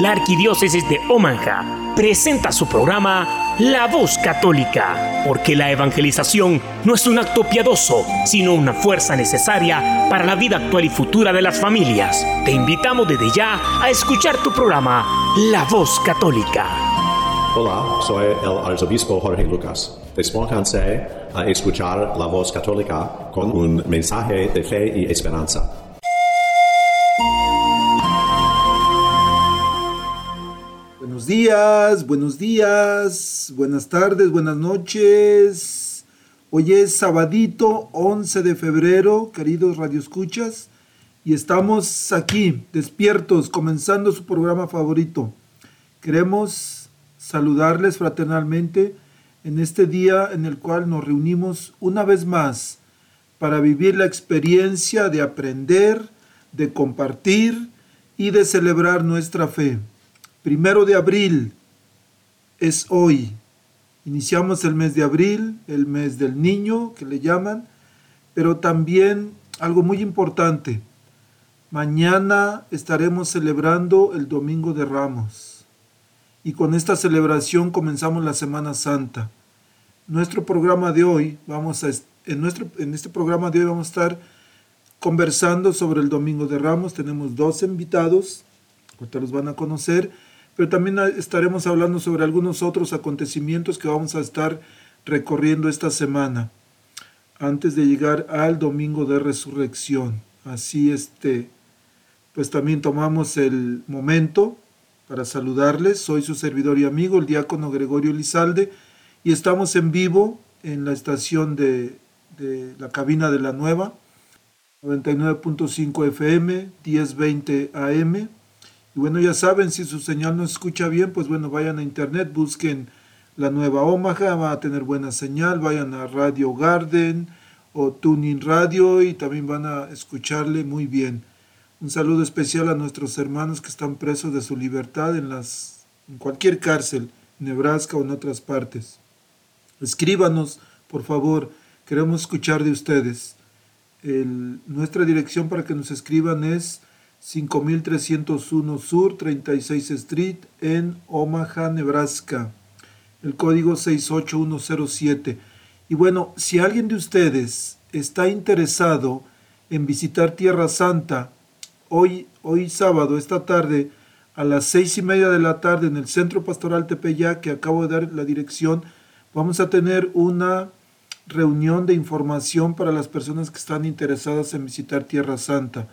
la Arquidiócesis de Omaha presenta su programa La Voz Católica, porque la evangelización no es un acto piadoso, sino una fuerza necesaria para la vida actual y futura de las familias. Te invitamos desde ya a escuchar tu programa La Voz Católica. Hola, soy el arzobispo Jorge Lucas. Despónganse a escuchar la voz católica con un mensaje de fe y esperanza. Días, buenos días, buenas tardes, buenas noches. Hoy es sabadito 11 de febrero, queridos radioescuchas, y estamos aquí, despiertos, comenzando su programa favorito. Queremos saludarles fraternalmente en este día en el cual nos reunimos una vez más para vivir la experiencia de aprender, de compartir y de celebrar nuestra fe. Primero de abril es hoy. Iniciamos el mes de abril, el mes del niño, que le llaman, pero también algo muy importante. Mañana estaremos celebrando el Domingo de Ramos. Y con esta celebración comenzamos la Semana Santa. Nuestro programa de hoy, vamos a, en, nuestro, en este programa de hoy vamos a estar conversando sobre el Domingo de Ramos. Tenemos dos invitados, ahorita los van a conocer pero también estaremos hablando sobre algunos otros acontecimientos que vamos a estar recorriendo esta semana antes de llegar al domingo de resurrección. Así este pues también tomamos el momento para saludarles. Soy su servidor y amigo, el diácono Gregorio Lizalde, y estamos en vivo en la estación de, de la cabina de la nueva, 99.5 FM, 1020 AM y bueno, ya saben, si su señal no escucha bien, pues bueno, vayan a internet, busquen la nueva Omaha, va a tener buena señal, vayan a Radio Garden o Tuning Radio y también van a escucharle muy bien. Un saludo especial a nuestros hermanos que están presos de su libertad en, las, en cualquier cárcel, Nebraska o en otras partes. Escríbanos, por favor, queremos escuchar de ustedes. nuestra dirección para que nos escriban es 5301 Sur 36 Street en Omaha, Nebraska. El código 68107. Y bueno, si alguien de ustedes está interesado en visitar Tierra Santa, hoy, hoy sábado, esta tarde, a las seis y media de la tarde en el Centro Pastoral Tepeyac, que acabo de dar la dirección, vamos a tener una reunión de información para las personas que están interesadas en visitar Tierra Santa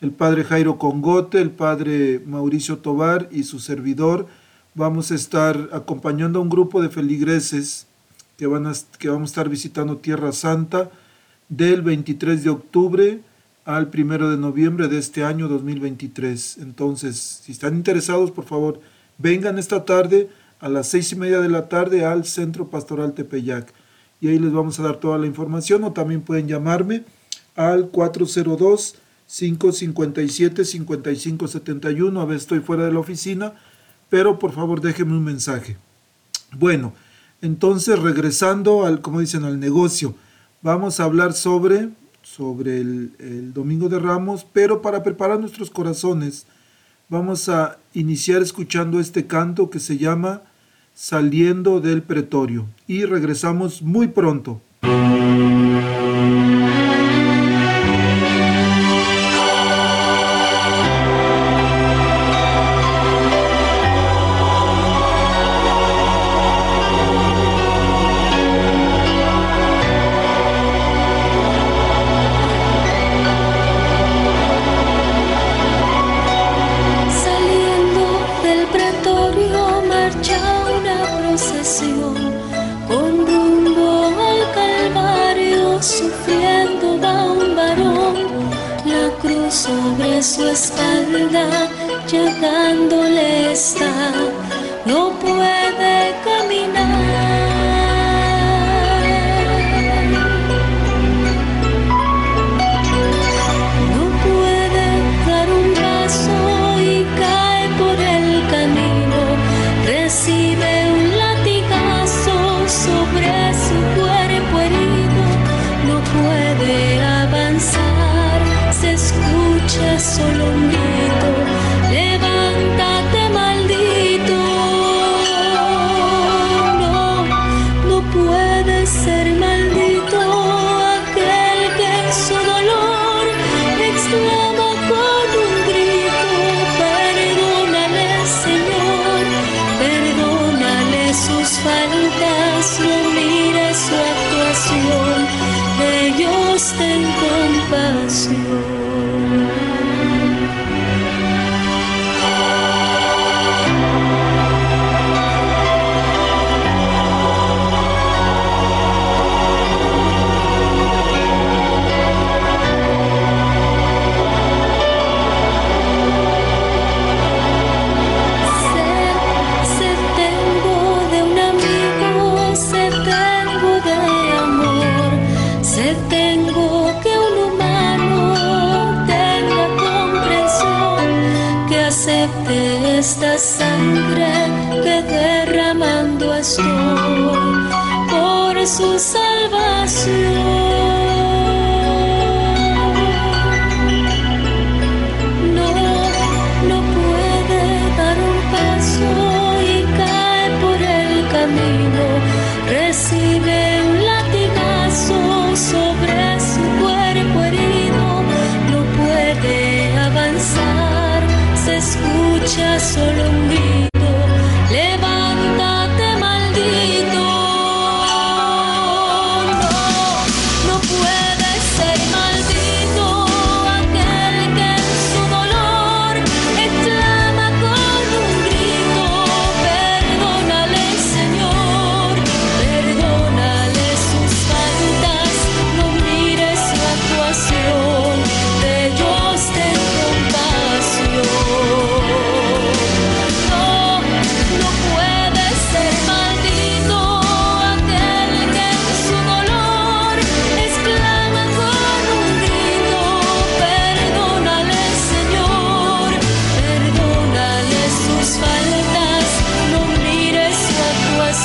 el padre Jairo Congote, el padre Mauricio Tobar y su servidor. Vamos a estar acompañando a un grupo de feligreses que, van a, que vamos a estar visitando Tierra Santa del 23 de octubre al 1 de noviembre de este año 2023. Entonces, si están interesados, por favor, vengan esta tarde a las seis y media de la tarde al Centro Pastoral Tepeyac. Y ahí les vamos a dar toda la información o también pueden llamarme al 402 557 5571. A veces estoy fuera de la oficina, pero por favor déjenme un mensaje. Bueno, entonces regresando al, como dicen, al negocio, vamos a hablar sobre, sobre el, el Domingo de Ramos, pero para preparar nuestros corazones, vamos a iniciar escuchando este canto que se llama Saliendo del Pretorio. Y regresamos muy pronto.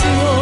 canción.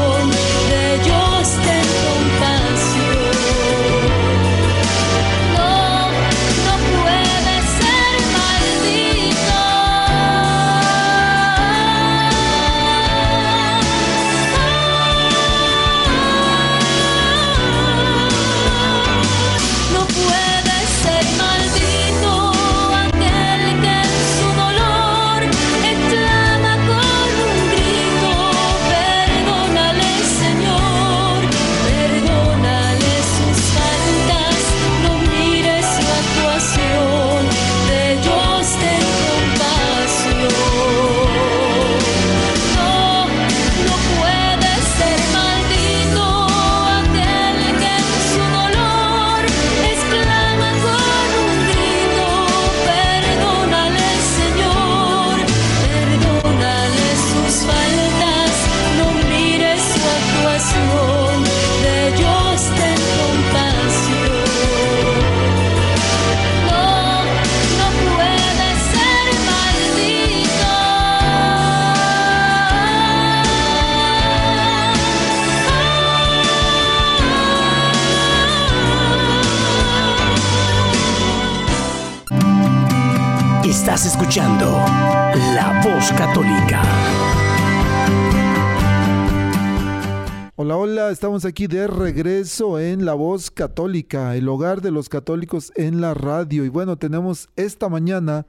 Estamos aquí de regreso en La Voz Católica, el hogar de los católicos en la radio. Y bueno, tenemos esta mañana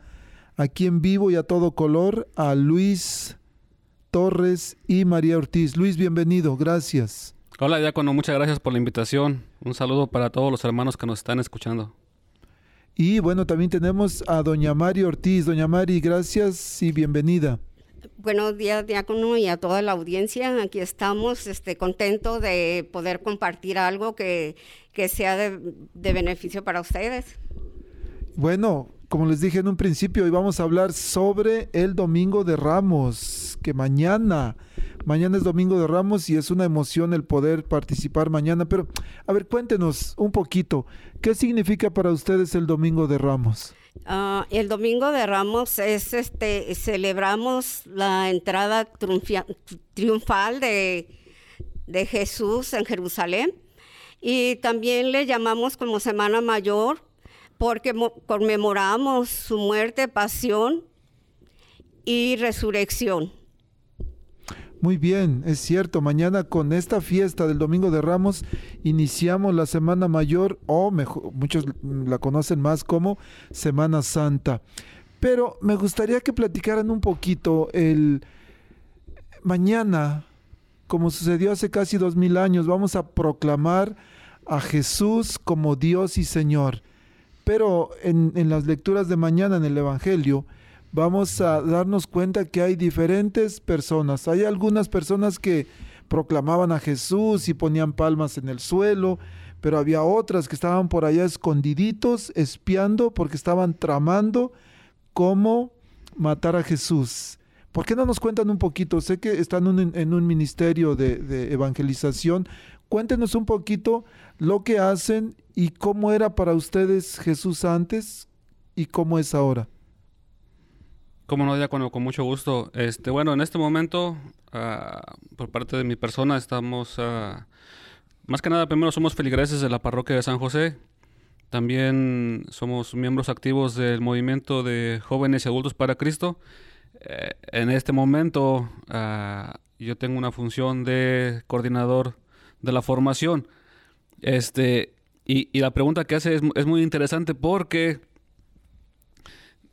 aquí en vivo y a todo color a Luis Torres y María Ortiz. Luis, bienvenido, gracias. Hola, Diácono, muchas gracias por la invitación. Un saludo para todos los hermanos que nos están escuchando. Y bueno, también tenemos a doña Mari Ortiz. Doña Mari, gracias y bienvenida. Buenos días, diácono, y a toda la audiencia. Aquí estamos este, contentos de poder compartir algo que, sea de, beneficio para ustedes. Bueno, como les dije en un principio, hoy vamos a hablar sobre el Domingo de Ramos, que mañana, mañana es Domingo de Ramos y es una emoción el poder participar mañana. Pero, a ver, cuéntenos un poquito, ¿qué significa para ustedes el Domingo de Ramos? Ah, el domingo de Ramos es este celebramos la entrada triunfal de, de, Jesús en Jerusalén y también le llamamos como Semana Mayor porque conmemoramos su muerte, pasión y resurrección. Muy bien, es cierto, mañana con esta fiesta del Domingo de Ramos iniciamos la Semana Mayor o mejor, muchos la conocen más como Semana Santa. Pero me gustaría que platicaran un poquito el mañana, como sucedió hace casi dos mil años, vamos a proclamar a Jesús como Dios y Señor. Pero en, en las lecturas de mañana en el Evangelio vamos a darnos cuenta que hay diferentes personas. Hay algunas personas que proclamaban a Jesús y ponían palmas en el suelo, pero había otras que estaban por allá escondiditos, espiando, porque estaban tramando cómo matar a Jesús. ¿Por qué no nos cuentan un poquito? Sé que están en un ministerio de, de evangelización. Cuéntenos un poquito lo que hacen y cómo era para ustedes Jesús antes y cómo es ahora. Como no, ya con, mucho gusto. Este, bueno, en este momento, uh, por parte de mi persona, estamos, uh, más que nada, primero somos feligreses de la parroquia de San José. También somos miembros activos del movimiento de jóvenes y adultos para Cristo. Eh, en este momento, uh, yo tengo una función de coordinador de la formación. Este, y, la pregunta que hace es muy interesante porque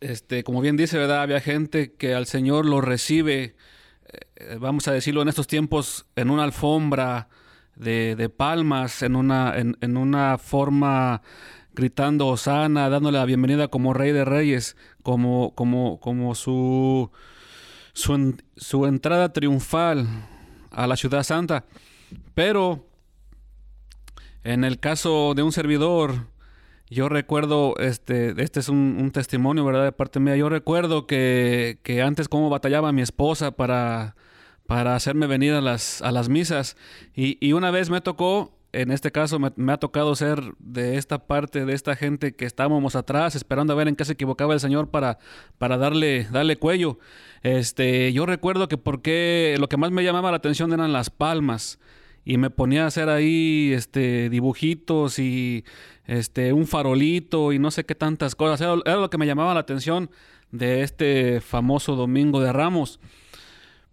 este, como bien dice, ¿verdad? Había gente que al Señor lo recibe, eh, vamos a decirlo en estos tiempos, en una alfombra de, palmas, en una, en, una forma gritando Osana, dándole la bienvenida como Rey de Reyes, como, como, como su, su, su entrada triunfal a la ciudad santa. Pero en el caso de un servidor, yo recuerdo, este, este es un, testimonio, ¿verdad? De parte mía. Yo recuerdo que, que antes cómo batallaba mi esposa para, para hacerme venir a las, a las misas. Y, y una vez me tocó, en este caso me, me, ha tocado ser de esta parte, de esta gente que estábamos atrás, esperando a ver en qué se equivocaba el Señor para, para darle, darle cuello. Este, yo recuerdo que porque lo que más me llamaba la atención eran las palmas y me ponía a hacer ahí este dibujitos y este un farolito y no sé qué tantas cosas. Era, lo que me llamaba la atención de este famoso Domingo de Ramos.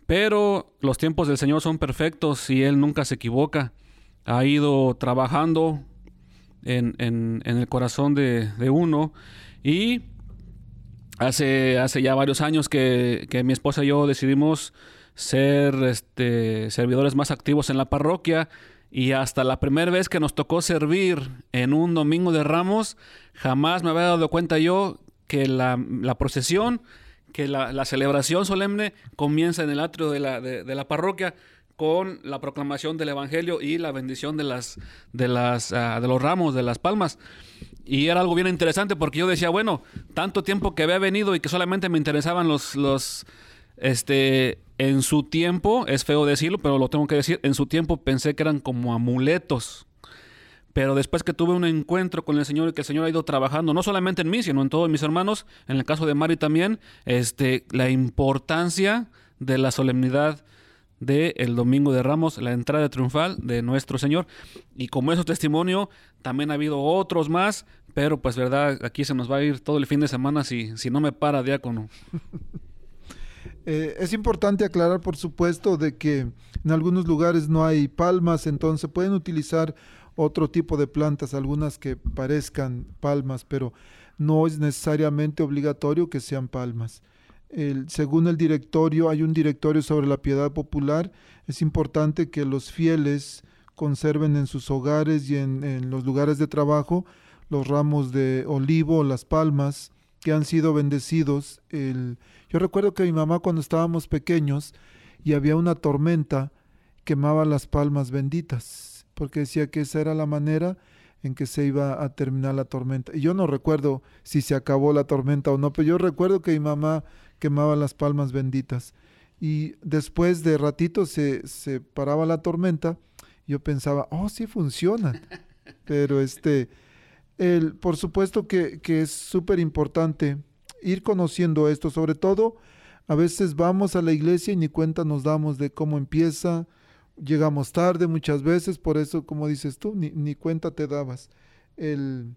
Pero los tiempos del Señor son perfectos y Él nunca se equivoca. Ha ido trabajando en, en, en el corazón de, de, uno y hace, hace ya varios años que, que mi esposa y yo decidimos ser este, servidores más activos en la parroquia. Y hasta la primera vez que nos tocó servir en un domingo de ramos, jamás me había dado cuenta yo que la, la procesión, que la, la, celebración solemne comienza en el atrio de la, de, la, parroquia con la proclamación del Evangelio y la bendición de, las, de, las, uh, de los ramos, de las palmas. Y era algo bien interesante porque yo decía, bueno, tanto tiempo que había venido y que solamente me interesaban los... los este, en su tiempo, es feo decirlo, pero lo tengo que decir, en su tiempo pensé que eran como amuletos. Pero después que tuve un encuentro con el Señor y que el Señor ha ido trabajando, no solamente en mí, sino en todos mis hermanos, en el caso de Mari también, este, la importancia de la solemnidad del el Domingo de Ramos, la entrada triunfal de nuestro Señor. Y como eso testimonio, también ha habido otros más, pero pues verdad, aquí se nos va a ir todo el fin de semana si, si no me para diácono. Eh, es importante aclarar, por supuesto, de que en algunos lugares no hay palmas, entonces pueden utilizar otro tipo de plantas, algunas que parezcan palmas, pero no es necesariamente obligatorio que sean palmas. El, según el directorio, hay un directorio sobre la piedad popular, es importante que los fieles conserven en sus hogares y en, los lugares de trabajo los ramos de olivo, las palmas, que han sido bendecidos. El, yo recuerdo que mi mamá cuando estábamos pequeños y había una tormenta, quemaba las palmas benditas, porque decía que esa era la manera en que se iba a terminar la tormenta. Y yo no recuerdo si se acabó la tormenta o no, pero yo recuerdo que mi mamá quemaba las palmas benditas. Y después de ratito se, se paraba la tormenta, yo pensaba, oh, sí funciona. Pero este, el, por supuesto que, que es súper importante ir conociendo esto, sobre todo a veces vamos a la iglesia y ni cuenta nos damos de cómo empieza, llegamos tarde muchas veces, por eso como dices tú, ni, ni cuenta te dabas. El,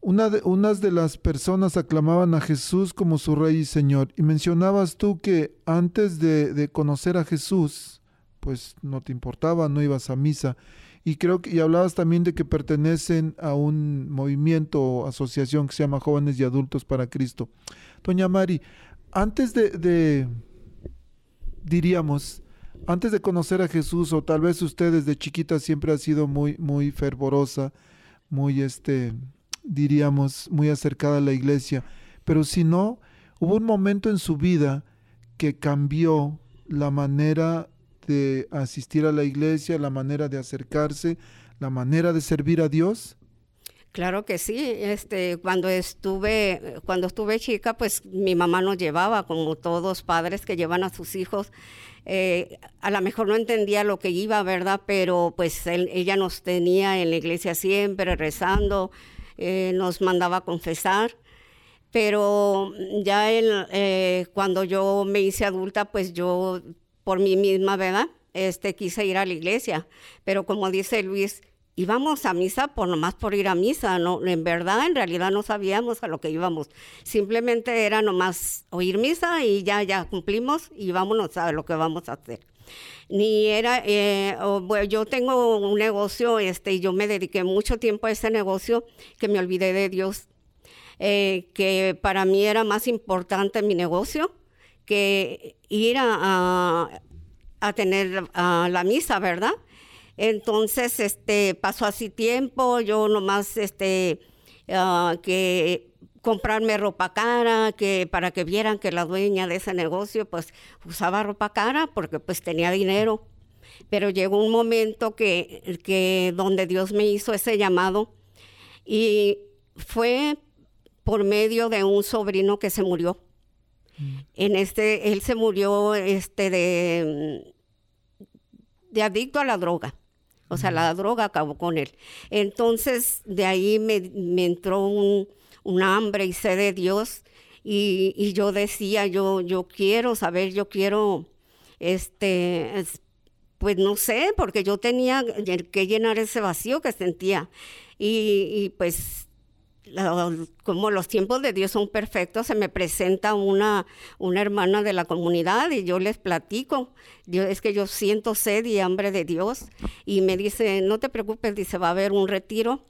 una de, unas de las personas aclamaban a Jesús como su rey y señor. Y mencionabas tú que antes de, de conocer a Jesús, pues no te importaba, no ibas a misa y creo que y hablabas también de que pertenecen a un movimiento o asociación que se llama Jóvenes y Adultos para Cristo. Doña Mari, antes de, de diríamos, antes de conocer a Jesús, o tal vez usted desde chiquita siempre ha sido muy, muy fervorosa, muy este, diríamos, muy acercada a la iglesia, pero si no, hubo un momento en su vida que cambió la manera de asistir a la iglesia, la manera de acercarse, la manera de servir a Dios? Claro que sí. Este, cuando estuve, cuando estuve chica, pues mi mamá nos llevaba, como todos padres que llevan a sus hijos. Eh, a lo mejor no entendía lo que iba, ¿verdad? Pero pues ella nos tenía en la iglesia siempre rezando, eh, nos mandaba a confesar. Pero ya eh, cuando yo me hice adulta, pues yo por mí misma, ¿verdad? Este, quise ir a la iglesia. Pero como dice Luis, íbamos a misa por nomás por ir a misa, no, en verdad, en realidad no sabíamos a lo que íbamos. Simplemente era nomás oír misa y ya, ya cumplimos y vámonos a lo que vamos a hacer. Ni era, eh, bueno, yo tengo un negocio, este, y yo me dediqué mucho tiempo a ese negocio que me olvidé de Dios, eh, que para mí era más importante mi negocio que ir a, a, tener la misa, ¿verdad? Entonces, este, pasó así tiempo, yo nomás, este, uh, que comprarme ropa cara, que para que vieran que la dueña de ese negocio, pues, usaba ropa cara porque, pues, tenía dinero. Pero llegó un momento que, que donde Dios me hizo ese llamado y fue por medio de un sobrino que se murió. Mm. En este, él se murió, este, de, de adicto a la droga. O sea, la droga acabó con él. Entonces, de ahí me, entró un, hambre y sed de Dios. Y, yo decía, yo, yo quiero saber, yo quiero, este, pues no sé, porque yo tenía que llenar ese vacío que sentía. Y, y pues como los tiempos de Dios son perfectos, se me presenta una, una hermana de la comunidad y yo les platico. es que yo siento sed y hambre de Dios. Y me dice, no te preocupes, dice, va a haber un retiro.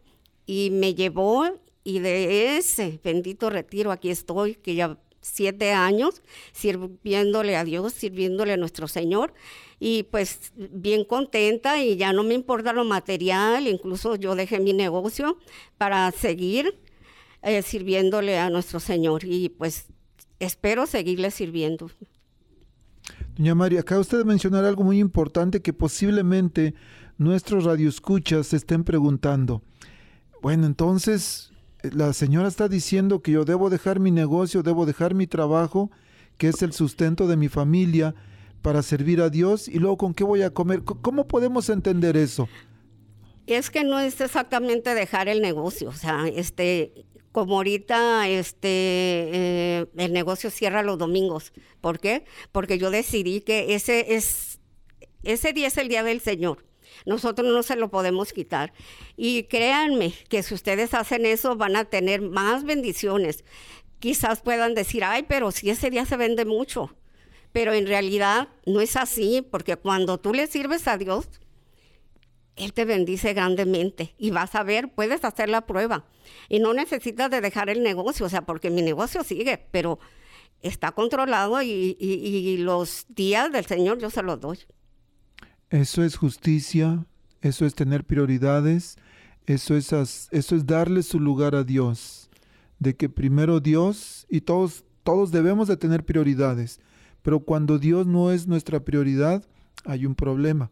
Y me llevó y de ese bendito retiro aquí estoy, que ya siete años sirviéndole a Dios, sirviéndole a nuestro Señor y pues bien contenta y ya no me importa lo material, incluso yo dejé mi negocio para seguir eh, sirviéndole a nuestro Señor y pues espero seguirle sirviendo. Doña María, acaba usted de mencionar algo muy importante que posiblemente nuestros radioescuchas se estén preguntando. Bueno, entonces la señora está diciendo que yo debo dejar mi negocio, debo dejar mi trabajo, que es el sustento de mi familia, para servir a Dios y luego con qué voy a comer. ¿Cómo podemos entender eso? Es que no es exactamente dejar el negocio, o sea, este, como ahorita este, eh, el negocio cierra los domingos. ¿Por qué? Porque yo decidí que ese, es, ese día es el día del Señor. Nosotros no se lo podemos quitar. Y créanme que si ustedes hacen eso van a tener más bendiciones. Quizás puedan decir, ay, pero si ese día se vende mucho. Pero en realidad no es así, porque cuando tú le sirves a Dios, Él te bendice grandemente y vas a ver, puedes hacer la prueba y no necesitas de dejar el negocio, o sea, porque mi negocio sigue, pero está controlado y, los días del Señor yo se los doy. Eso es justicia, eso es tener prioridades, eso es, eso es darle su lugar a Dios, de que primero Dios y todos, todos debemos de tener prioridades, pero cuando Dios no es nuestra prioridad, hay un problema.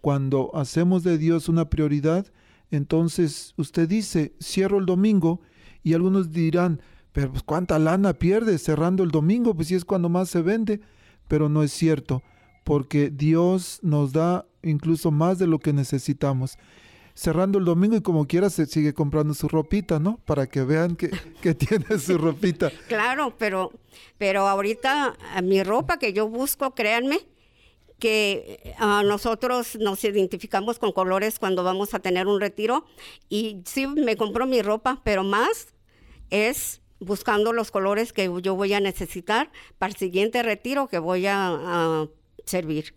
Cuando hacemos de Dios una prioridad, entonces usted dice, cierro el domingo y algunos dirán, pero pues cuánta lana pierde cerrando el domingo, pues si es cuando más se vende, pero no es cierto, porque Dios nos da incluso más de lo que necesitamos. Cerrando el domingo y como quiera se sigue comprando su ropita, ¿no? Para que vean que, que tiene su ropita. claro, pero, pero ahorita mi ropa que yo busco, créanme, que uh, nosotros nos identificamos con colores cuando vamos a tener un retiro y sí me compro mi ropa, pero más es buscando los colores que yo voy a necesitar para el siguiente retiro que voy a, a servir.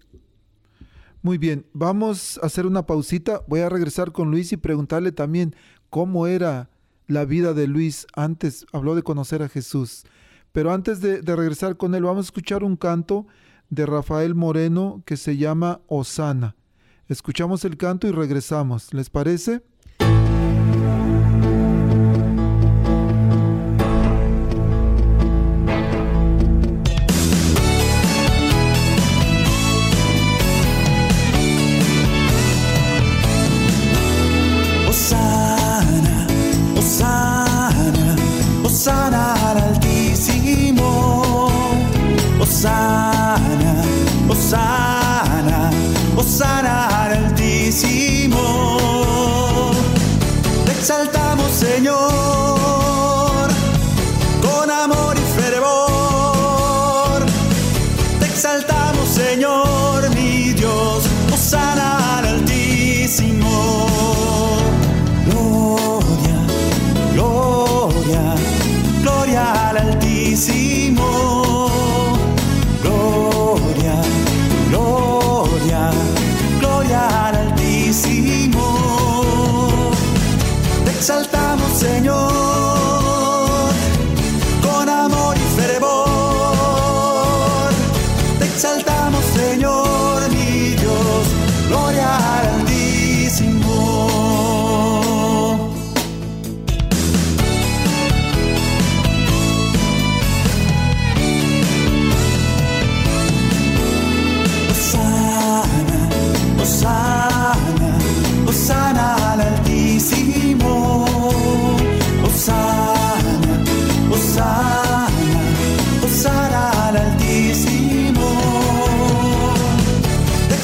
Muy bien, vamos a hacer una pausita. Voy a regresar con Luis y preguntarle también cómo era la vida de Luis antes. Habló de conocer a Jesús. Pero antes de, regresar con él, vamos a escuchar un canto de Rafael Moreno que se llama Osana. Escuchamos el canto y regresamos. ¿Les parece?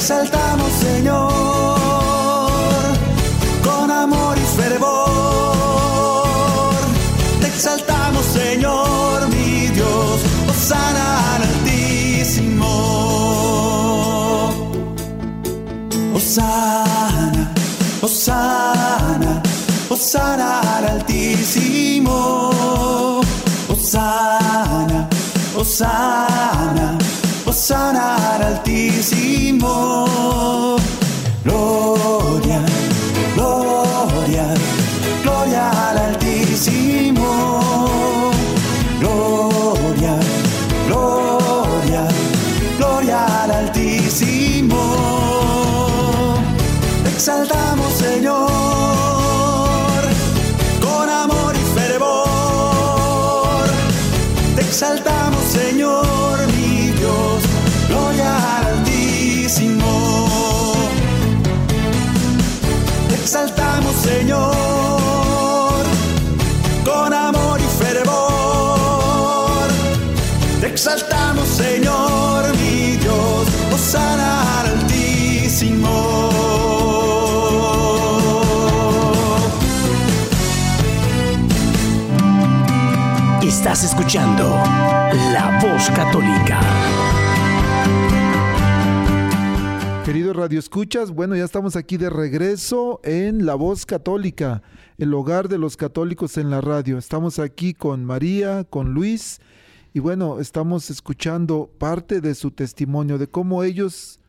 Exaltamos, Señor, con amor y fervor. Te exaltamos, Señor, mi Dios, Osana al Altísimo. Osana, Osana, Osana al Altísimo. Osana, Osana, Al Altísimo. Gloria, gloria, gloria al Altísimo. Gloria, gloria, gloria al Altísimo. Te exaltamos, Señor, con exaltamos, Señor, con amor y fervor. Te exaltamos, Señor, mi Dios, Osana al Altísimo. Estás escuchando La Voz Católica. Radio Escuchas, bueno, ya estamos aquí de regreso en La Voz Católica, el hogar de los católicos en la radio. Estamos aquí con María, con Luis, y bueno, estamos escuchando parte de su testimonio de cómo ellos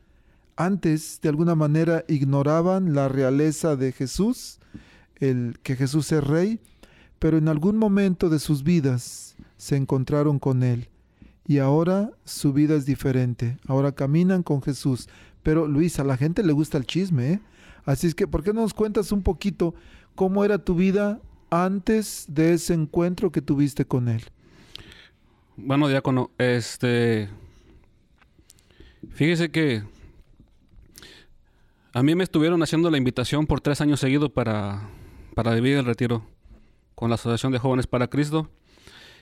antes de alguna manera ignoraban la realeza de Jesús, el que Jesús es rey, pero en algún momento de sus vidas se encontraron con él y ahora su vida es diferente. Ahora caminan con Jesús. Pero Luis, a la gente le gusta el chisme, ¿eh? Así es que, ¿por qué no nos cuentas un poquito cómo era tu vida antes de ese encuentro que tuviste con él? Bueno, diácono, este. Fíjese que. A mí me estuvieron haciendo la invitación por tres años seguidos para, para vivir el retiro con la Asociación de Jóvenes para Cristo.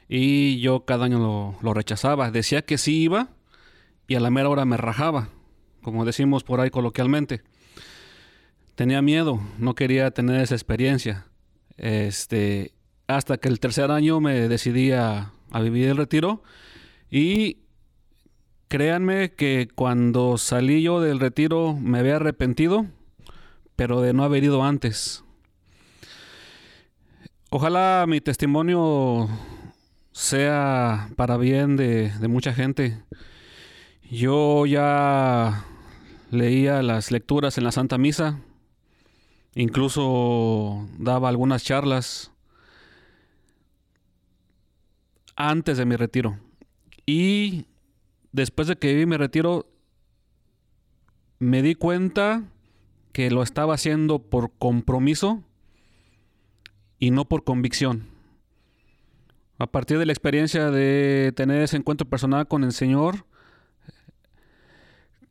Y yo cada año lo, lo rechazaba. Decía que sí iba y a la mera hora me rajaba, como decimos por ahí coloquialmente. Tenía miedo, no quería tener esa experiencia. Este, hasta que el tercer año me decidí a, a vivir el retiro y créanme que cuando salí yo del retiro me había arrepentido, pero de no haber ido antes. Ojalá mi testimonio sea para bien de, de mucha gente. Yo ya leía las lecturas en la Santa Misa, incluso daba algunas charlas antes de mi retiro. Y después de que viví mi retiro, me di cuenta que lo estaba haciendo por compromiso y no por convicción. A partir de la experiencia de tener ese encuentro personal con el Señor,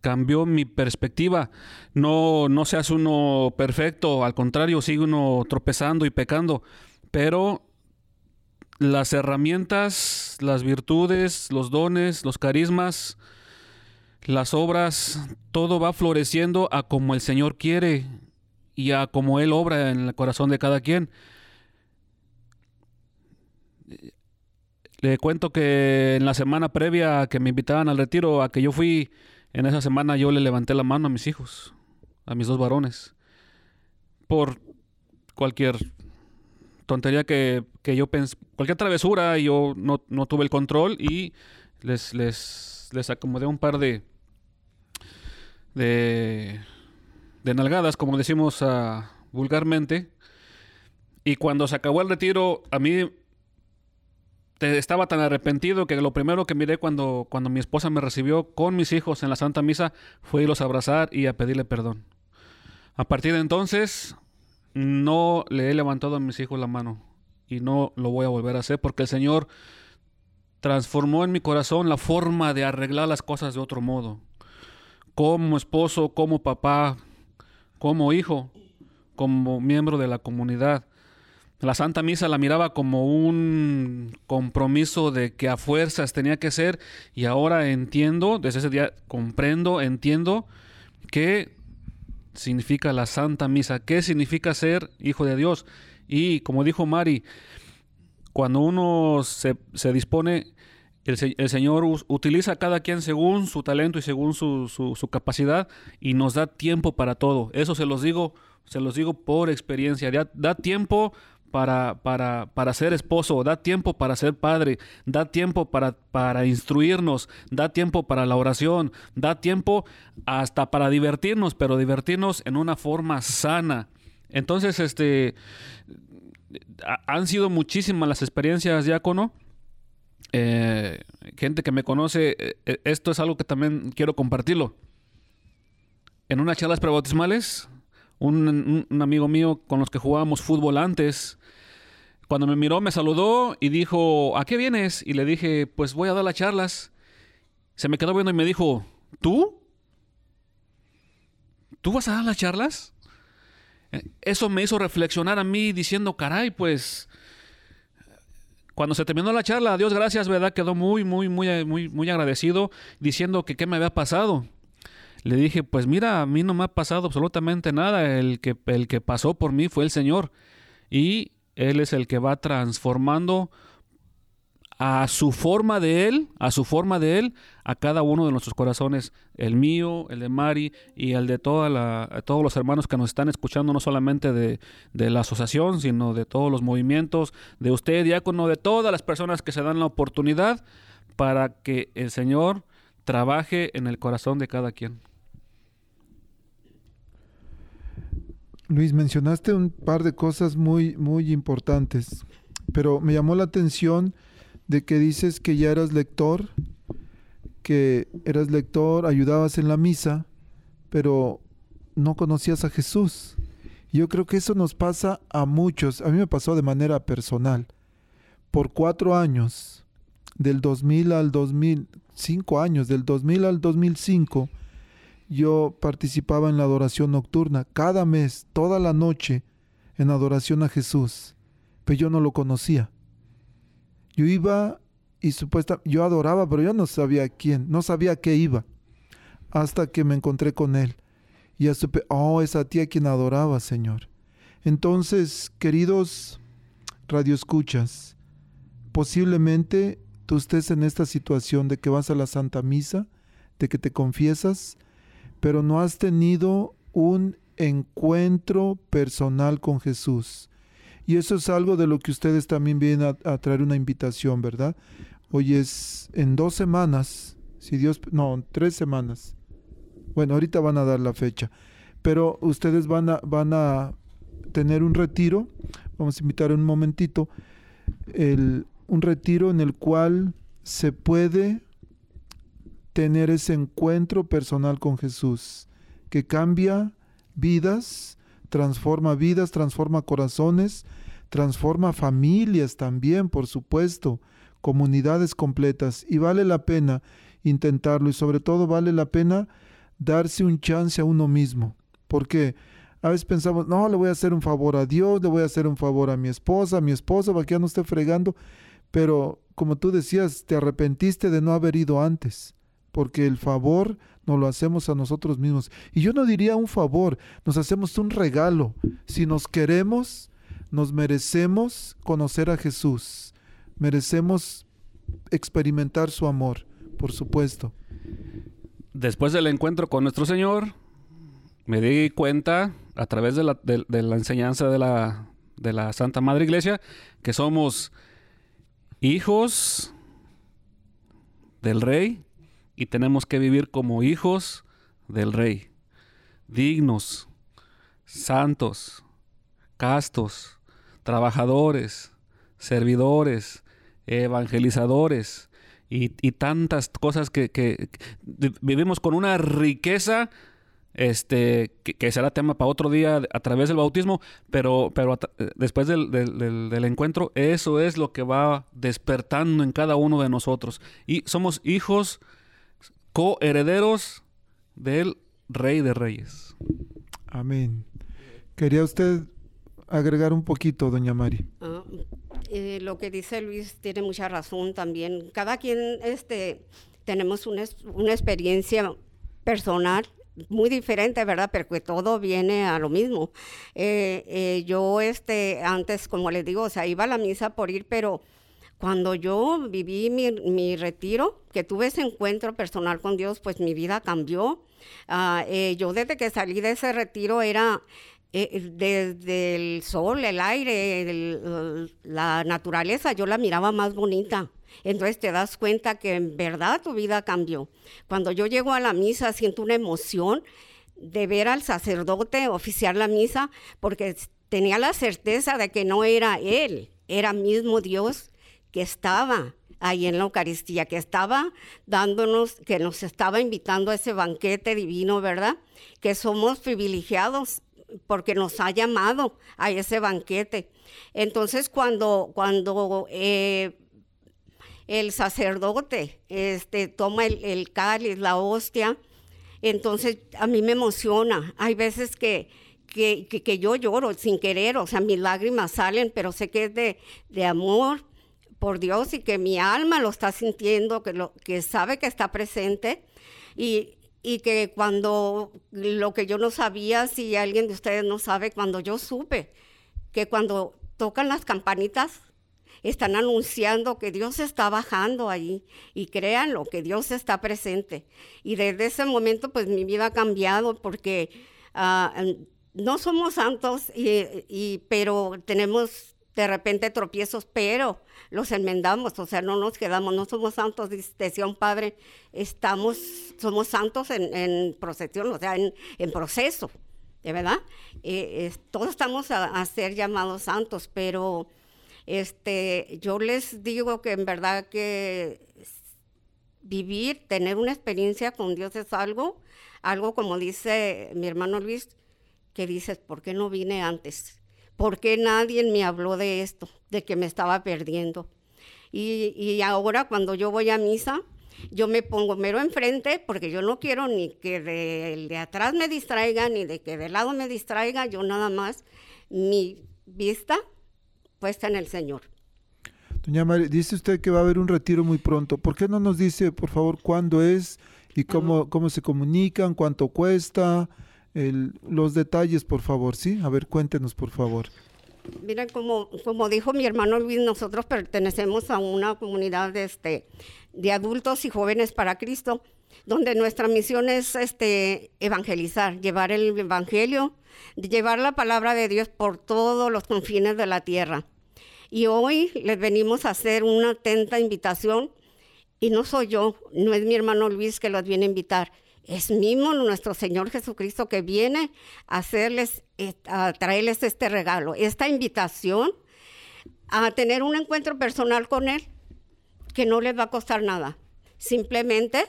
cambió mi perspectiva. No, no seas uno perfecto, al contrario, sigue uno tropezando y pecando, pero las herramientas, las virtudes, los dones, los carismas, las obras, todo va floreciendo a como el Señor quiere y a como Él obra en el corazón de cada quien. Le cuento que en la semana previa que me invitaban al retiro, a que yo fui, En esa semana yo le levanté la mano a mis hijos, a mis dos varones, por cualquier tontería que, yo pensé, cualquier travesura, yo no, no, tuve el control y les, les, les acomodé un par de, de, de nalgadas, como decimos uh, vulgarmente. Y cuando se acabó el retiro, a mí estaba tan arrepentido que lo primero que miré cuando, cuando mi esposa me recibió con mis hijos en la Santa Misa fue irlos a abrazar y a pedirle perdón. A partir de entonces, no le he levantado a mis hijos la mano y no lo voy a volver a hacer porque el Señor transformó en mi corazón la forma de arreglar las cosas de otro modo. Como esposo, como papá, como hijo, como miembro de la comunidad. La Santa Misa la miraba como un compromiso de que a fuerzas tenía que ser y ahora entiendo, desde ese día comprendo, entiendo qué significa la Santa Misa, qué significa ser hijo de Dios. Y como dijo Mari, cuando uno se, dispone, el, Señor utiliza a cada quien según su talento y según su, su capacidad y nos da tiempo para todo. Eso se los digo, se los digo por experiencia. Da, da tiempo para, para, para, ser esposo, da tiempo para ser padre, da tiempo para, para instruirnos, da tiempo para la oración, da tiempo hasta para divertirnos, pero divertirnos en una forma sana. Entonces, este, han sido muchísimas las experiencias, diácono. Eh, gente que me conoce, eh, esto es algo que también quiero compartirlo. En unas charlas prebautismales, un, amigo mío con los que jugábamos fútbol antes, cuando me miró, me saludó y dijo, ¿a qué vienes? Y le dije, pues voy a dar las charlas. Se me quedó viendo y me dijo, ¿tú? ¿Tú vas a dar las charlas? Eh, eso me hizo reflexionar a mí diciendo, caray, pues cuando se terminó la charla, Dios gracias, ¿verdad? Quedó muy, muy, muy, muy, muy agradecido diciendo que qué me había pasado. Le dije, pues mira, a mí no me ha pasado absolutamente nada. El que, el que pasó por mí fue el Señor. Y él es el que va transformando a su forma de Él, a su forma de Él, a cada uno de nuestros corazones, el mío, el de Mari y el de toda la, todos los hermanos que nos están escuchando, no solamente de, de, la asociación, sino de todos los movimientos, de usted, diácono, de todas las personas que se dan la oportunidad para que el Señor trabaje en el corazón de cada quien. Luis, mencionaste un par de cosas muy, muy importantes, pero me llamó la atención de que dices que ya eras lector, que eras lector, ayudabas en la misa, pero no conocías a Jesús. Yo creo que eso nos pasa a muchos. A mí me pasó de manera personal. Por cuatro años, del 2000 al 2000, cinco años, del 2000 al 2005, yo participaba en la adoración nocturna cada mes, toda la noche, en adoración a Jesús, pero yo no lo conocía. Yo iba y supuestamente yo adoraba, pero yo no sabía quién, no sabía qué iba, hasta que me encontré con él. Y supe, oh, es a ti a quien adoraba, Señor. Entonces, queridos radioescuchas, posiblemente tú estés en esta situación de que vas a la Santa Misa, de que te confiesas, pero no has tenido un encuentro personal con Jesús. Y eso es algo de lo que ustedes también vienen a, traer una invitación, ¿verdad? Hoy es en dos semanas, si Dios, no, tres semanas. Bueno, ahorita van a dar la fecha, pero ustedes van a, van a tener un retiro, vamos a invitar un momentito, el, un retiro en el cual se puede tener ese encuentro personal con Jesús, que cambia vidas, transforma vidas, transforma corazones, transforma familias también, por supuesto, comunidades completas. Y vale la pena intentarlo y sobre todo vale la pena darse un chance a uno mismo. Porque a veces pensamos, no, le voy a hacer un favor a Dios, le voy a hacer un favor a mi esposa, a mi esposo, para que ya no esté fregando. Pero como tú decías, te arrepentiste de no haber ido antes porque el favor nos lo hacemos a nosotros mismos. Y yo no diría un favor, nos hacemos un regalo. Si nos queremos, nos merecemos conocer a Jesús, merecemos experimentar su amor, por supuesto. después del encuentro con nuestro Señor, me di cuenta a través de la, enseñanza de la Santa Madre Iglesia que somos hijos del Rey y tenemos que vivir como hijos del Rey, dignos, santos, castos, trabajadores, servidores, evangelizadores y, tantas cosas que, vivimos con una riqueza este que, será tema para otro día a través del bautismo, pero, pero después del, del, encuentro, eso es lo que va despertando en cada uno de nosotros. Y somos hijos coherederos del Rey de Reyes. Amén. ¿Quería usted agregar un poquito, doña Mari? Ah, eh, lo que dice Luis tiene mucha razón también. Cada quien este, tenemos una, una experiencia personal muy diferente, ¿verdad? Pero que todo viene a lo mismo. Eh, eh, yo, este, antes, como les digo, o sea, iba a la misa por ir, pero cuando yo viví mi, retiro, que tuve ese encuentro personal con Dios, pues mi vida cambió. Ah, eh, yo desde que salí de ese retiro era eh, desde el sol, el aire, la naturaleza, yo la miraba más bonita. Entonces te das cuenta que en verdad tu vida cambió. Cuando yo llego a la misa siento una emoción de ver al sacerdote oficiar la misa porque tenía la certeza de que no era él, era mismo Dios que estaba ahí en la Eucaristía, que estaba dándonos, que nos estaba invitando a ese banquete divino, ¿verdad? Que somos privilegiados porque nos ha llamado a ese banquete. Entonces, cuando, cuando eh, el sacerdote este, toma el, cáliz, la hostia, entonces a mí me emociona. Hay veces que, que, que, yo lloro sin querer, o sea, mis lágrimas salen, pero sé que es de, de amor por Dios y que mi alma lo está sintiendo, que, lo, que sabe que está presente y, y que cuando lo que yo no sabía, si alguien de ustedes no sabe, cuando yo supe que cuando tocan las campanitas, están anunciando que Dios está bajando ahí y créanlo, que Dios está presente. Y desde ese momento, pues mi vida ha cambiado porque ah, no somos santos, y, pero tenemos de repente tropiezos, pero los enmendamos, o sea, no nos quedamos, no somos santos, decía un padre, estamos, somos santos en, procesión, o sea, en, proceso, ¿de verdad? Eh, todos estamos a, ser llamados santos, pero este, yo les digo que en verdad que vivir, tener una experiencia con Dios es algo, algo como dice mi hermano Luis, que dices, ¿por qué no vine antes? ¿Por qué nadie me habló de esto, de que me estaba perdiendo? Y, ahora cuando yo voy a misa, yo me pongo mero enfrente porque yo no quiero ni que de, de atrás me distraiga, ni de que de lado me distraiga, yo nada más mi vista puesta en el Señor. Doña María, dice usted que va a haber un retiro muy pronto. ¿Por qué no nos dice, por favor, cuándo es y cómo, cómo se comunican, cuánto cuesta? Los detalles, por favor, ¿sí? A ver, cuéntenos, por favor. Mira, como, como dijo mi hermano Luis, nosotros pertenecemos a una comunidad de, este, de adultos y jóvenes para Cristo, donde nuestra misión es este, evangelizar, llevar el evangelio, llevar la palabra de Dios por todos los confines de la tierra. Y hoy les venimos a hacer una atenta invitación, y no soy yo, no es mi hermano Luis que los viene a invitar, es mismo nuestro Señor Jesucristo que viene a hacerles, eh, a traerles este regalo, esta invitación a tener un encuentro personal con Él, que no les va a costar nada. Simplemente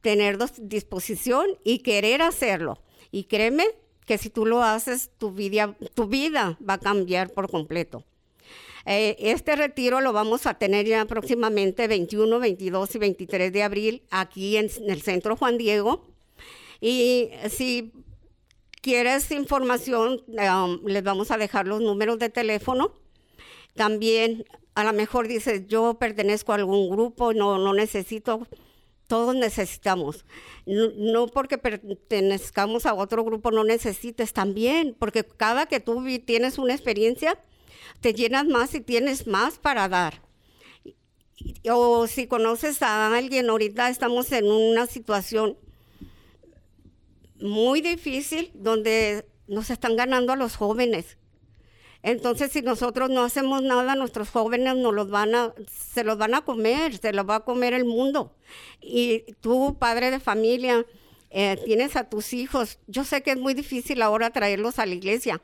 tener disposición y querer hacerlo. Y créeme que si tú lo haces, tu vida, tu vida va a cambiar por completo. Eh, este retiro lo vamos a tener ya próximamente 21, 22 y 23 de abril aquí en, el Centro Juan Diego. Y si quieres información, um, les vamos a dejar los números de teléfono. También a lo mejor dices, yo pertenezco a algún grupo, no, no necesito, todos necesitamos. No, no, porque pertenezcamos a otro grupo, no necesites también, porque cada que tú tienes una experiencia, te llenas más y tienes más para dar. O si conoces a alguien, ahorita estamos en una situación muy difícil donde nos están ganando a los jóvenes. Entonces, si nosotros no hacemos nada, nuestros jóvenes no los van a, se los van a comer, se los va a comer el mundo. Y tú, padre de familia, eh, tienes a tus hijos. Yo sé que es muy difícil ahora traerlos a la iglesia,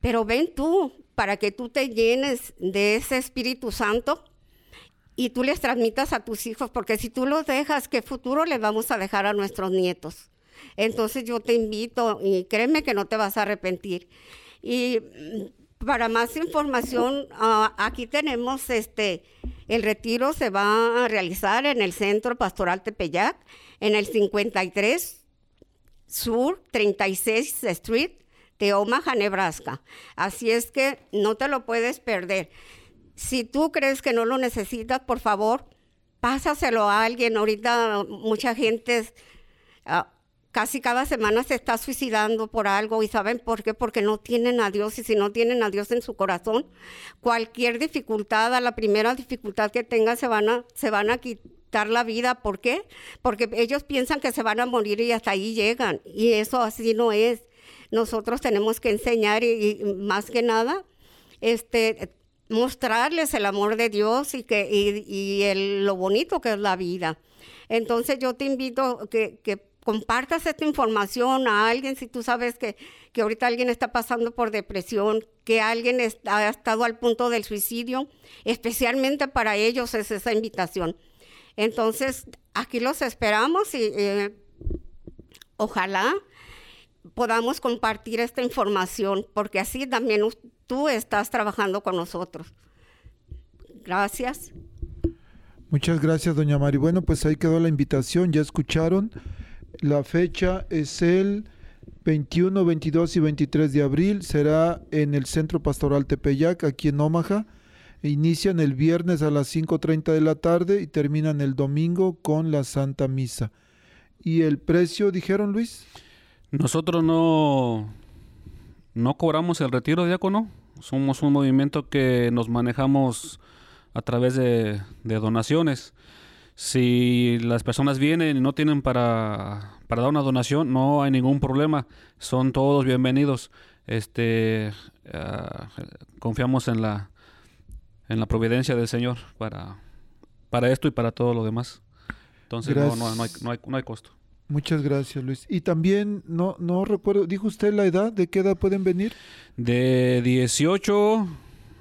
pero ven tú para que tú te llenes de ese Espíritu Santo y tú les transmitas a tus hijos, porque si tú los dejas, ¿qué futuro les vamos a dejar a nuestros nietos? Entonces yo te invito y créeme que no te vas a arrepentir. Y mm, para más información, ah, aquí tenemos este, el retiro se va a realizar en el Centro Pastoral Tepeyac, en el 53 Sur 36 Street de Omaha, Nebraska. Así es que no te lo puedes perder. Si tú crees que no lo necesitas, por favor, pásaselo a alguien. Ahorita mucha gente ah, casi cada semana se está suicidando por algo y saben por qué, porque no tienen a Dios y si no tienen a Dios en su corazón, cualquier dificultad, a la primera dificultad que tengan se van a, se van a quitar la vida. ¿Por qué? Porque ellos piensan que se van a morir y hasta ahí llegan y eso así no es. Nosotros tenemos que enseñar y, más que nada, este, mostrarles el amor de Dios y, que, y, lo bonito que es la vida. Entonces yo te invito que, que compartas esta información a alguien si tú sabes que, que ahorita alguien está pasando por depresión, que alguien ha estado al punto del suicidio, especialmente para ellos es esa invitación. Entonces, aquí los esperamos y eh, ojalá podamos compartir esta información, porque así también tú estás trabajando con nosotros. Gracias. Muchas gracias, doña Mari. Bueno, pues ahí quedó la invitación, ya escucharon. La fecha es el 21, 22 y 23 de abril. Será en el Centro Pastoral Tepeyac, aquí en Omaha. Inician el viernes a las 5.30 de la tarde y terminan el domingo con la Santa Misa. ¿Y el precio, dijeron Luis? Nosotros no, no cobramos el retiro, diácono. Somos un movimiento que nos manejamos a través de, donaciones. Si las personas vienen y no tienen para, dar una donación, no hay ningún problema. Son todos bienvenidos. Este, ah, confiamos en la, en la providencia del Señor para, para esto y para todo lo demás. Entonces no, no, hay, no, hay, no hay costo. Muchas gracias, Luis. Y también, no, no recuerdo, dijo usted la edad, ¿de qué edad pueden venir? De 18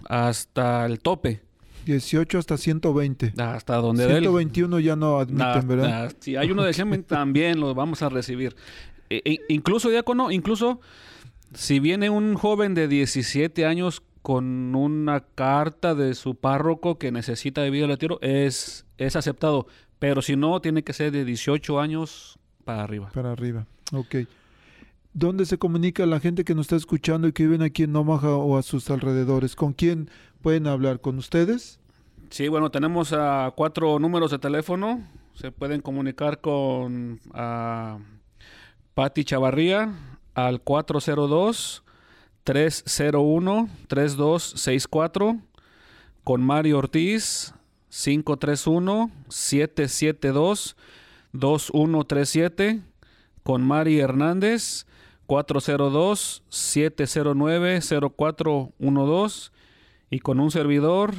hasta el tope. 18 hasta 120. Hasta donde 121 ya no admiten, ¿verdad? si hay uno de 100 también lo vamos a recibir. E, e, incluso, diácono, incluso si viene un joven de 17 años con una carta de su párroco que necesita de vida de retiro, es, es aceptado. Pero si no, tiene que ser de 18 años para arriba. Para arriba, ok. ¿Dónde se comunica la gente que nos está escuchando y que viven aquí en Omaha o a sus alrededores? ¿Con quién pueden hablar? ¿Con ustedes? Sí, bueno, tenemos a cuatro números de teléfono. Se pueden comunicar con a Patti Chavarría al 402 301 3264 con Mario Ortiz 531 772 2137 con Mari Hernández 402-709-0412 y con un servidor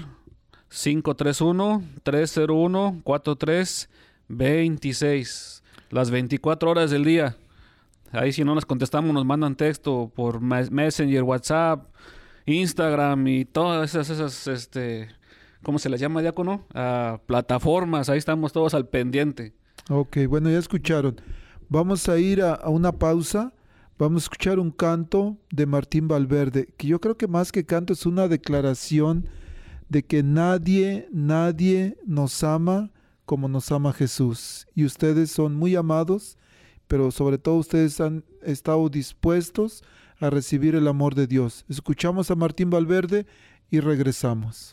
531-301-4326. Las 24 horas del día. Ahí si no nos contestamos nos mandan texto por Messenger, WhatsApp, Instagram y todas esas, esas este, ¿cómo se les llama, diácono? Ah, plataformas. Ahí estamos todos al pendiente. Ok, bueno, ya escucharon. Vamos a ir a una pausa Vamos a escuchar un canto de Martín Valverde, que yo creo que más que canto es una declaración de que nadie, nadie nos ama como nos ama Jesús. Y ustedes son muy amados, pero sobre todo ustedes han estado dispuestos a recibir el amor de Dios. Escuchamos a Martín Valverde y regresamos.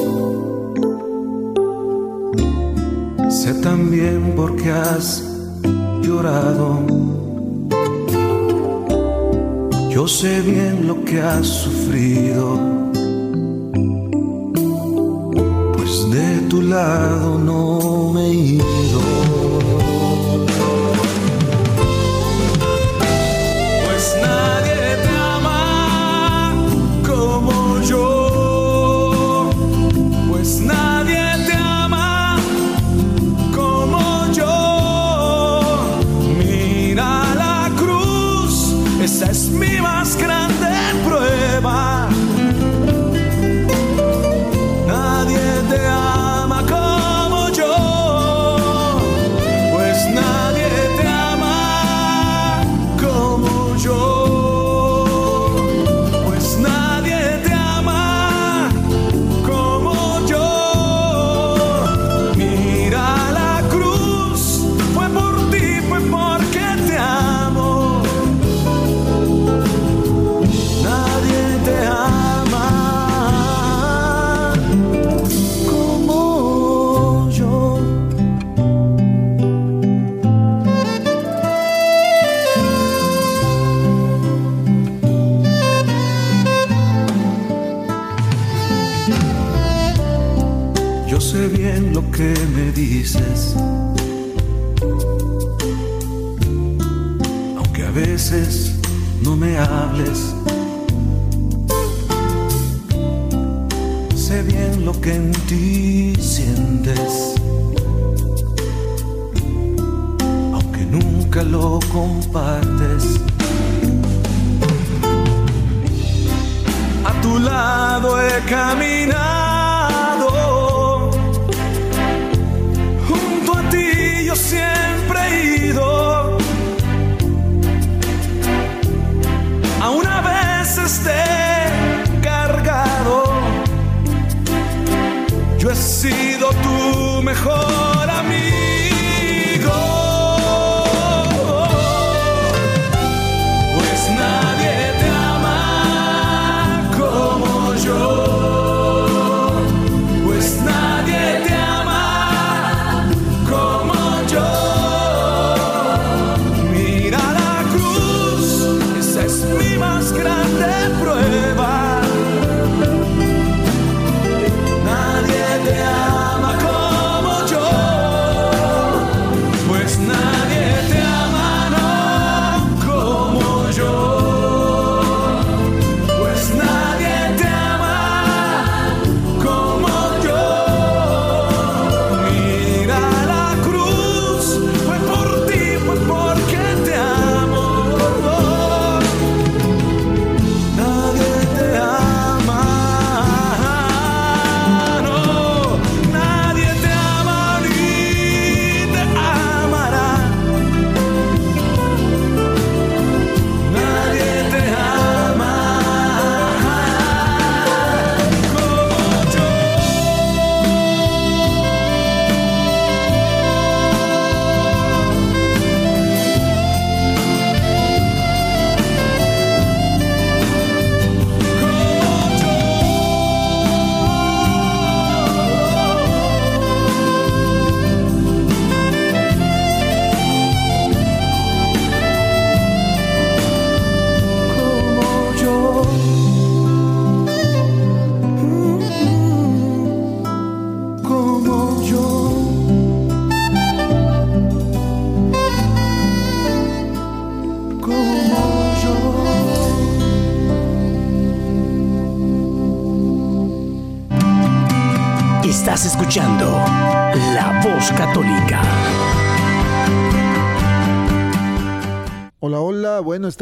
Sé también por qué has llorado. Yo sé bien lo que has sufrido. Pues de tu lado no me he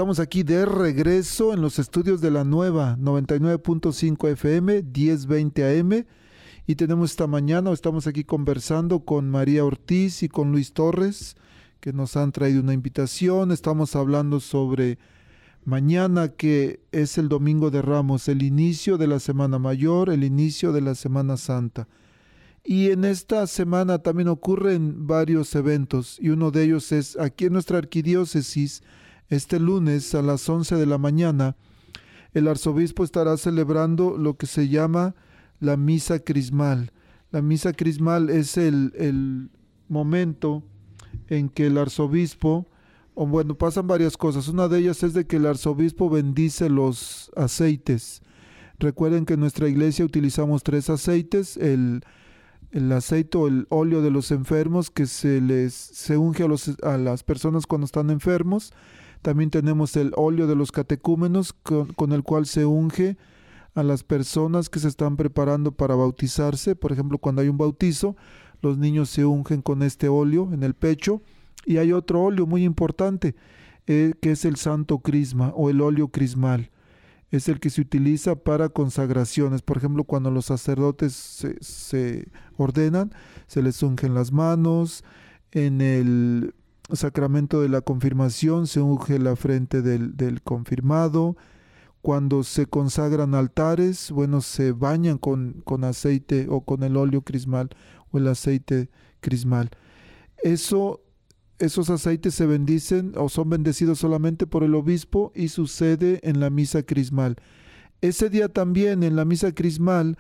estamos aquí de regreso en los estudios de la nueva 99.5 FM, 1020 AM. Y tenemos esta mañana, estamos aquí conversando con María Ortiz y con Luis Torres, que nos han traído una invitación. Estamos hablando sobre mañana, que es el Domingo de Ramos, el inicio de la Semana Mayor, el inicio de la Semana Santa. Y en esta semana también ocurren varios eventos y uno de ellos es aquí en nuestra arquidiócesis, este lunes a las 11 de la mañana, el arzobispo estará celebrando lo que se llama la misa crismal. La misa crismal es el, el momento en que el arzobispo, o bueno, pasan varias cosas. Una de ellas es de que el arzobispo bendice los aceites. Recuerden que en nuestra iglesia utilizamos tres aceites, el, el aceite o el óleo de los enfermos que se les se unge a, los, a las personas cuando están enfermos. También tenemos el óleo de los catecúmenos con, el cual se unge a las personas que se están preparando para bautizarse. Por ejemplo, cuando hay un bautizo, los niños se ungen con este óleo en el pecho. Y hay otro óleo muy importante, eh, que es el santo crisma o el óleo crismal. Es el que se utiliza para consagraciones. Por ejemplo, cuando los sacerdotes se, se ordenan, se les ungen las manos. En el sacramento de la confirmación se unge la frente del, del confirmado. Cuando se consagran altares, bueno, se bañan con, con aceite o con el óleo crismal o el aceite crismal. Eso, esos aceites se bendicen o son bendecidos solamente por el obispo y sucede en la misa crismal. Ese día también en la misa crismal,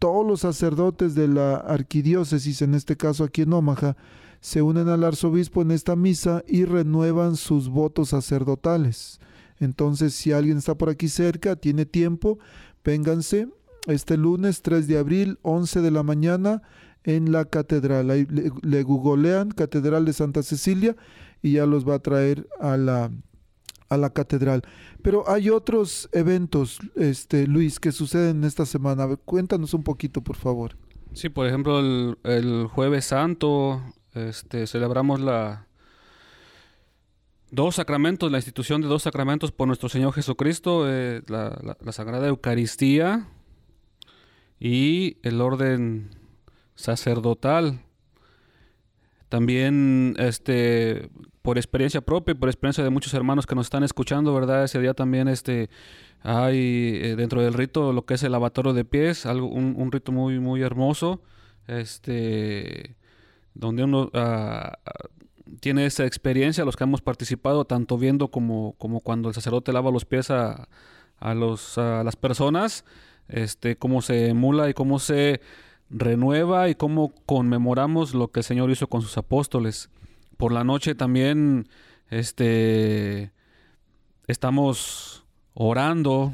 todos los sacerdotes de la arquidiócesis, en este caso aquí en Omaha, se unen al arzobispo en esta misa y renuevan sus votos sacerdotales. Entonces, si alguien está por aquí cerca, tiene tiempo, vénganse este lunes 3 de abril, 11 de la mañana, en la catedral. Ahí le, le googlean Catedral de Santa Cecilia y ya los va a traer a la, a la catedral. Pero hay otros eventos, este Luis, que suceden esta semana. Cuéntanos un poquito, por favor. Sí, por ejemplo, el, el jueves santo este, celebramos la dos sacramentos, la institución de dos sacramentos por nuestro Señor Jesucristo, eh, la, Sagrada Eucaristía y el orden sacerdotal. También, este, por experiencia propia y por experiencia de muchos hermanos que nos están escuchando, ¿verdad? Ese día también, este, hay eh, dentro del rito lo que es el lavatorio de pies, algo, un, un rito muy, muy hermoso, este, donde uno ah, tiene esa experiencia, los que hemos participado, tanto viendo como, como cuando el sacerdote lava los pies a, a, los, a las personas, este, cómo se emula y cómo se renueva y cómo conmemoramos lo que el Señor hizo con sus apóstoles. Por la noche también este, estamos orando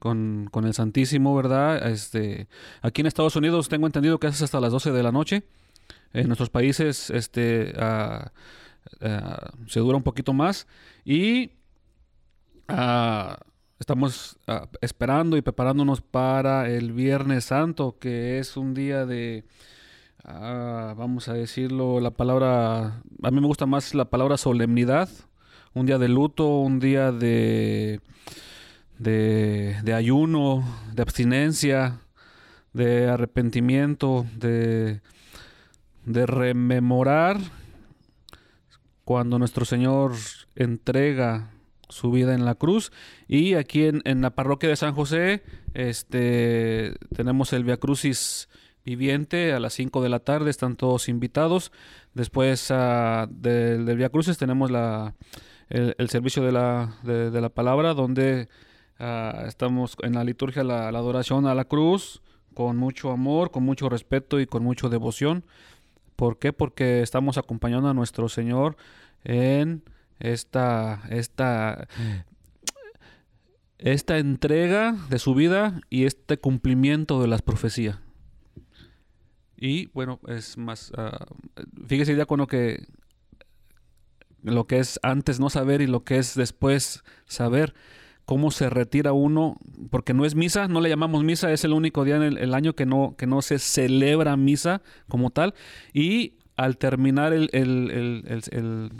con, con el Santísimo, ¿verdad? Este, aquí en Estados Unidos tengo entendido que es hasta las 12 de la noche. En nuestros países este, ah, ah, se dura un poquito más. Y ah, estamos esperando y preparándonos para el Viernes Santo, que es un día de, vamos a decirlo, la palabra, a mí me gusta más la palabra solemnidad, un día de luto, un día de, de ayuno, de abstinencia, de arrepentimiento, de, de rememorar cuando nuestro Señor entrega su vida en la cruz. Y aquí en, en la parroquia de San José, este, tenemos el Via Crucis viviente a las 5 de la tarde, están todos invitados. Después ah, del, del Via Crucis tenemos la, el, servicio de la, de, de la palabra, donde ah, estamos en la liturgia, la, la adoración a la cruz, con mucho amor, con mucho respeto y con mucha devoción. ¿Por qué? Porque estamos acompañando a nuestro Señor en esta, esta, esta entrega de su vida y este cumplimiento de las profecías. Y bueno, es más, ah, fíjese ya con lo que lo que es antes no saber y lo que es después saber cómo se retira uno, porque no es misa, no le llamamos misa, es el único día en el, año que no, que no se celebra misa como tal, y al terminar el, el-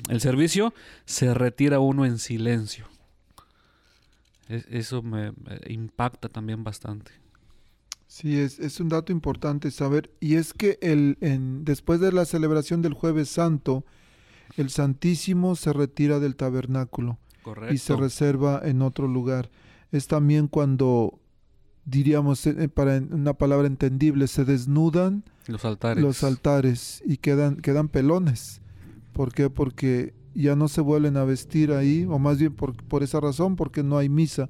el- servicio, se retira uno en silencio. Es- eso me, me impacta también bastante. Sí, es, es un dato importante saber. Y es que el, en, después de la celebración del jueves santo, el Santísimo se retira del tabernáculo Correcto. y se reserva en otro lugar. Es también cuando diríamos eh, para una palabra entendible, se desnudan Los altares. los altares y quedan, quedan pelones. ¿Por qué? Porque ya no se vuelven a vestir ahí, o más bien por, por esa razón, porque no hay misa.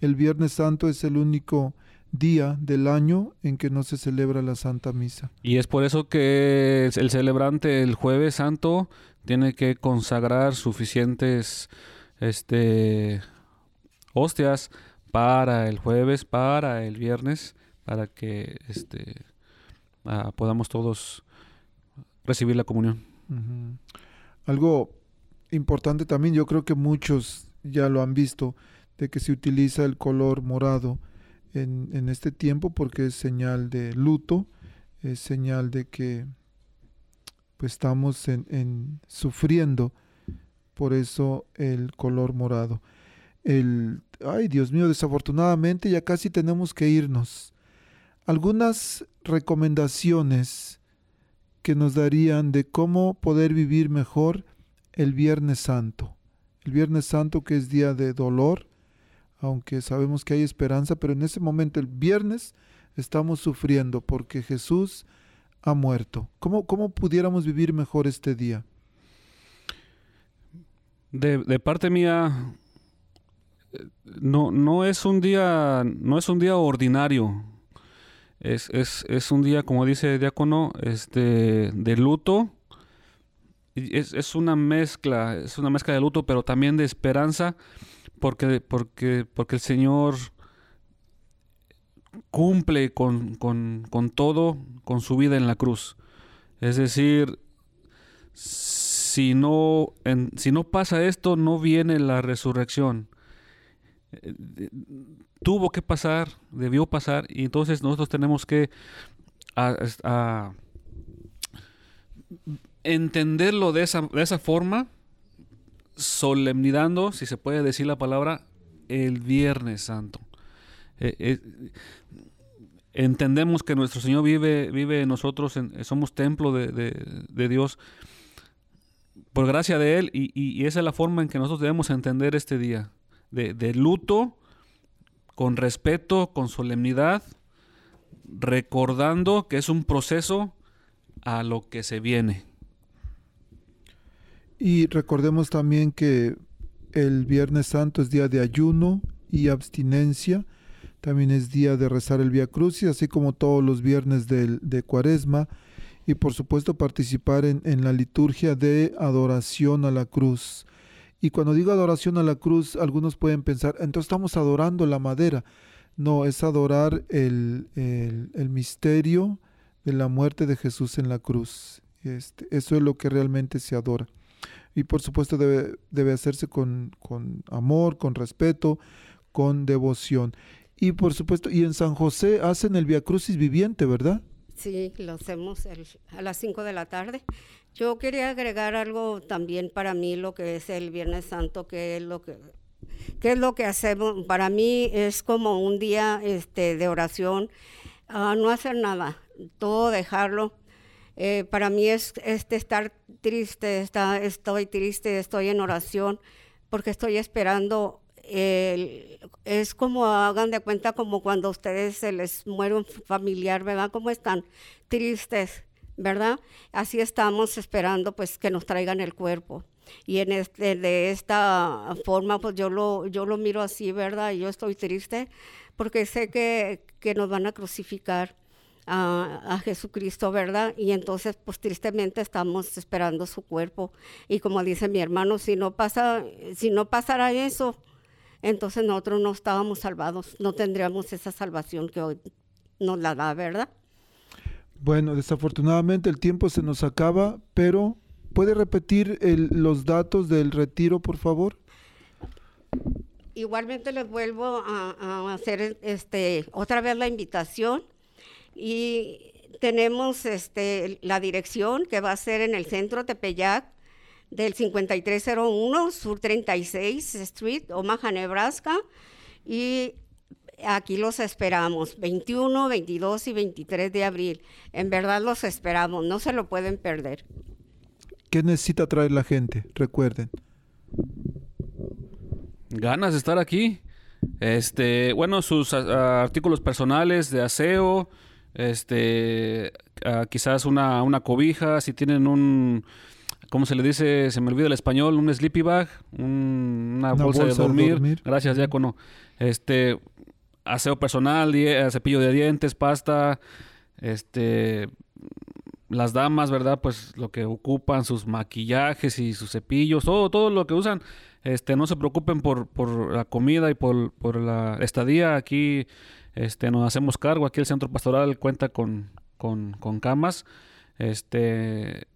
El Viernes Santo es el único día del año en que no se celebra la Santa Misa. Y es por eso que el celebrante el jueves santo tiene que consagrar suficientes este hostias para el jueves, para el viernes, para que este ah, podamos todos recibir la comunión. Algo importante también, yo creo que muchos ya lo han visto, de que se utiliza el color morado en, este tiempo porque es señal de luto, es señal de que pues estamos en- sufriendo, por eso el color morado. El, ay Dios mío, desafortunadamente ya casi tenemos que irnos. Algunas recomendaciones que nos darían de cómo poder vivir mejor el Viernes Santo. El Viernes Santo que es día de dolor, aunque sabemos que hay esperanza, pero en ese momento, el viernes, estamos sufriendo porque Jesús ha muerto. ¿Cómo, cómo pudiéramos vivir mejor este día? De, de parte mía, eh, no, no es un día, no es un día ordinario. Es, es, es un día, como dice el diácono, este, de luto. Es, es una mezcla, es una mezcla de luto, pero también de esperanza, porque, porque, porque el Señor cumple con, con, con todo, con su vida en la cruz. Es decir, si no, si no pasa esto, no viene la resurrección. Eh, Tuvo que pasar, debió pasar, y entonces nosotros tenemos que entenderlo de esa, de esa forma, solemnizando, si se puede decir la palabra, el Viernes Santo. Eh, eh, entendemos que nuestro Señor vive, vive en nosotros, en- somos templo de- de Dios por gracia de Él y, esa es la forma en que nosotros debemos entender este día, de, de luto, con respeto, con solemnidad, recordando que es un proceso a lo que se viene. Y recordemos también que el Viernes Santo es día de ayuno y abstinencia. También es día de rezar el Via Crucis, así como todos los viernes del- de Cuaresma. Y por supuesto participar en, en la liturgia de adoración a la cruz. Y cuando digo adoración a la cruz, algunos pueden pensar, entonces estamos adorando la madera. No, es adorar el, el- el misterio de la muerte de Jesús en la cruz. Este, eso es lo que realmente se adora y por supuesto debe, debe hacerse con, con amor, con respeto, con devoción. Y por supuesto, y en San José hacen el Via Crucis viviente, ¿verdad? Sí, lo hacemos el- a las 5 de la tarde. Yo quería agregar algo también para mí, lo que es el Viernes Santo, que es lo que, que es lo que hacemos. Para mí es como un día este, de oración, a no hacer nada, todo dejarlo. Eh, para mí es este estar triste, está, estoy triste, estoy en oración, porque estoy esperando. Es como hagan de cuenta como cuando a ustedes se les muere un familiar, ¿verdad? Como están tristes, ¿verdad? Así estamos esperando pues que nos traigan el cuerpo. Y en este, de esta forma, pues yo lo, yo lo miro así, ¿verdad? Yo estoy triste porque sé que, que nos van a crucificar a, a Jesucristo, ¿verdad? Y entonces, pues tristemente estamos esperando su cuerpo. Y como dice mi hermano, si no pasa, si no pasara eso, entonces nosotros no estábamos salvados, no tendríamos esa salvación que hoy nos la da, ¿verdad? Bueno, desafortunadamente el tiempo se nos acaba, pero ¿puede repetir el- los datos del retiro, por favor? Igualmente les vuelvo a, a hacer este otra vez la invitación y tenemos este la dirección que va a ser en el centro Tepeyac del 5301 Sur 36 Street, Omaha, Nebraska y aquí los esperamos 21, 22 y 23 de abril. En verdad los esperamos, no se lo pueden perder. ¿Qué necesita traer la gente? Recuerden. Ganas de estar aquí, Este, bueno, sus a- artículos personales de aseo, este, ah, quizás una, una cobija, si tienen un, ¿cómo se le dice? Se me olvida el español, un sleepy bag, un- una, Una bolsa, bolsa de, de dormir. dormir. Gracias, diácono. Este, aseo personal, cepillo de dientes, pasta, este, las damas, ¿verdad? Pues lo que ocupan, sus maquillajes y sus cepillos, todo, todo lo que usan. Este, no se preocupen por, por la comida y por, por la estadía. Aquí este, nos hacemos cargo. Aquí el centro pastoral cuenta con, con, con camas. Este,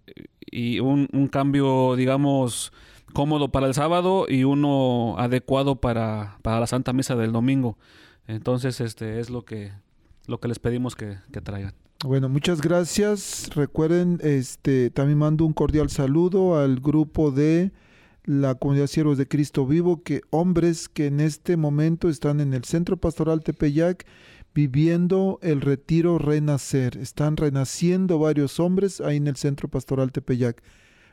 y un, un cambio, digamos, cómodo para el sábado y uno adecuado para, para la Santa Misa del domingo. Entonces, este es lo que, lo que les pedimos que, que traigan. Bueno, muchas gracias. Recuerden, este, también mando un cordial saludo al grupo de la comunidad Siervos de Cristo Vivo, que hombres que en este momento están en el Centro Pastoral Tepeyac viviendo el retiro renacer. Están renaciendo varios hombres ahí en el Centro Pastoral Tepeyac.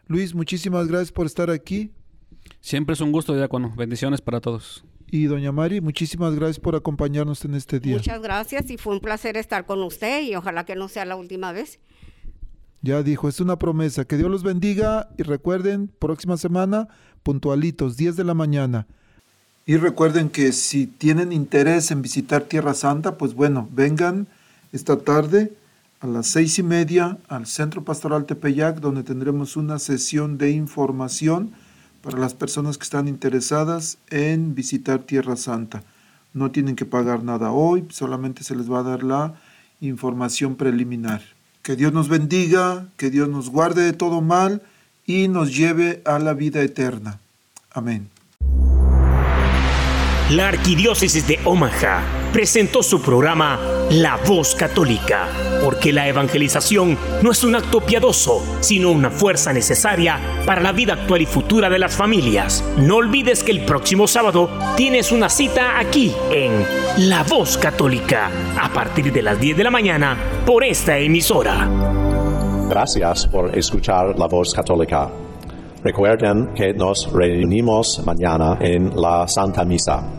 Luis, muchísimas gracias por estar aquí. Siempre es un gusto, diácono. Bendiciones para todos. Y doña Mari, muchísimas gracias por acompañarnos en este día. Muchas gracias y fue un placer estar con usted y ojalá que no sea la última vez. Ya dijo, es una promesa. Que Dios los bendiga y recuerden, próxima semana, puntualitos, 10 de la mañana. Y recuerden que si tienen interés en visitar Tierra Santa, pues bueno, vengan esta tarde a las seis y media al Centro Pastoral Tepeyac, donde tendremos una sesión de información para las personas que están interesadas en visitar Tierra Santa. No tienen que pagar nada hoy, solamente se les va a dar la información preliminar. Que Dios nos bendiga, que Dios nos guarde de todo mal y nos lleve a la vida eterna. Amén. La Arquidiócesis de Omaha presentó su programa La Voz Católica, porque la evangelización no es un acto piadoso, sino una fuerza necesaria para la vida actual y futura de las familias. No olvides que el próximo sábado tienes una cita aquí en La Voz Católica, a partir de las 10 de la mañana, por esta emisora. Gracias por escuchar la voz católica. Recuerden que nos reunimos mañana en la Santa Misa.